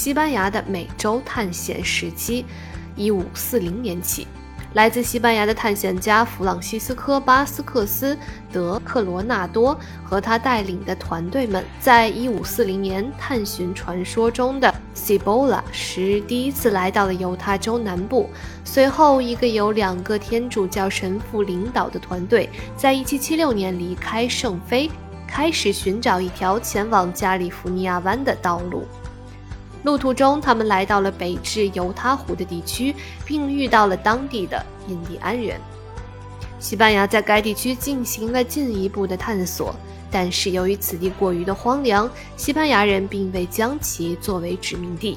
西班牙的美洲探险时期，1540年起。来自西班牙的探险家弗朗西斯科·巴斯克斯·德克罗纳多和他带领的团队们，在1540年探寻传说中的 Cibola 时，第一次来到了犹他州南部。随后，一个由两个天主教神父领导的团队，在1776年离开圣菲，开始寻找一条前往加利福尼亚湾的道路。路途中，他们来到了北至犹他湖的地区，并遇到了当地的印第安人。西班牙在该地区进行了进一步的探索，但是由于此地过于的荒凉，西班牙人并未将其作为殖民地。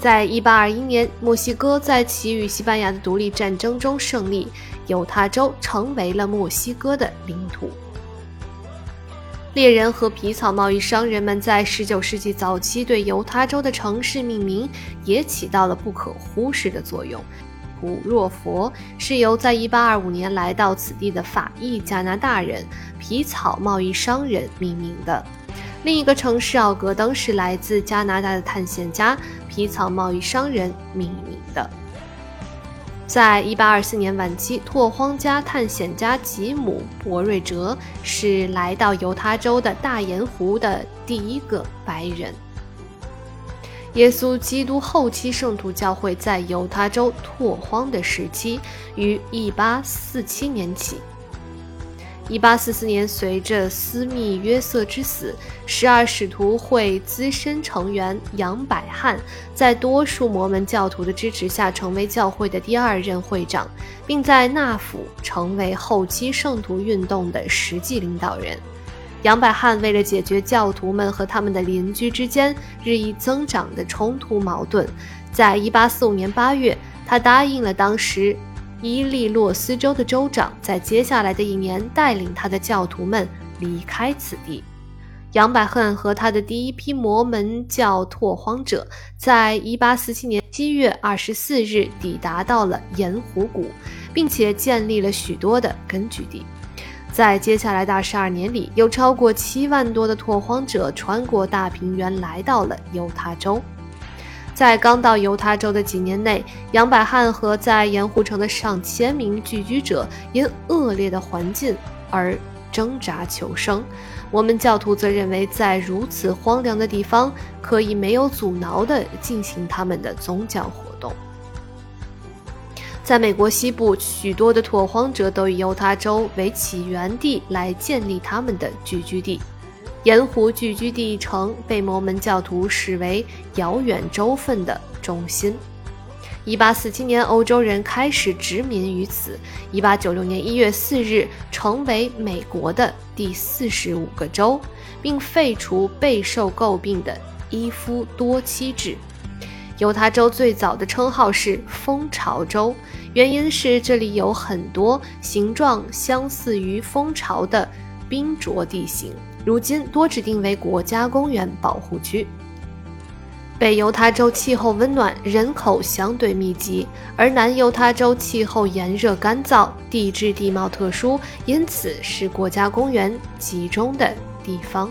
在1821年，墨西哥在其与西班牙的独立战争中胜利，犹他州成为了墨西哥的领土。猎人和皮草贸易商人们在19世纪早期对犹他州的城市命名也起到了不可忽视的作用。普若佛是由在1825年来到此地的法裔加拿大人皮草贸易商人命名的。另一个城市奥格登是来自加拿大的探险家皮草贸易商人命名的。在一八二四年晚期，拓荒家探险家吉姆·博瑞哲是来到犹他州的大盐湖的第一个白人。耶稣基督后期圣徒教会在犹他州拓荒的时期于一八四七年起。一八四四年，随着斯密约瑟之死，十二使徒会资深成员杨百翰在多数摩门教徒的支持下，成为教会的第二任会长，并在纳府成为后期圣徒运动的实际领导人。杨百翰为了解决教徒们和他们的邻居之间日益增长的冲突矛盾，在一八四五年八月，他答应了当时。伊利诺斯州的州长在接下来的一年带领他的教徒们离开此地。杨百恨和他的第一批摩门教拓荒者，在1847年7月24日抵达到了盐湖谷，并且建立了许多的根据地。在接下来的二十二年里，有超过七万多的拓荒者穿过大平原来到了犹他州。在刚到犹他州的几年内，杨百翰和在盐湖城的上千名聚居者因恶劣的环境而挣扎求生。我们教徒则认为，在如此荒凉的地方，可以没有阻挠地进行他们的宗教活动。在美国西部，许多的拓荒者都以犹他州为起源地来建立他们的聚居地。盐湖聚居地城被摩门教徒视为遥远州份的中心。1847年，欧洲人开始殖民于此。1896年1月4日，成为美国的第四十五个州，并废除备受诟病的一夫多妻制。犹他州最早的称号是蜂巢州，原因是这里有很多形状相似于蜂巢的冰浊地形。如今多指定为国家公园保护区。北犹他州气候温暖，人口相对密集，而南犹他州气候炎热干燥，地质地貌特殊，因此是国家公园集中的地方。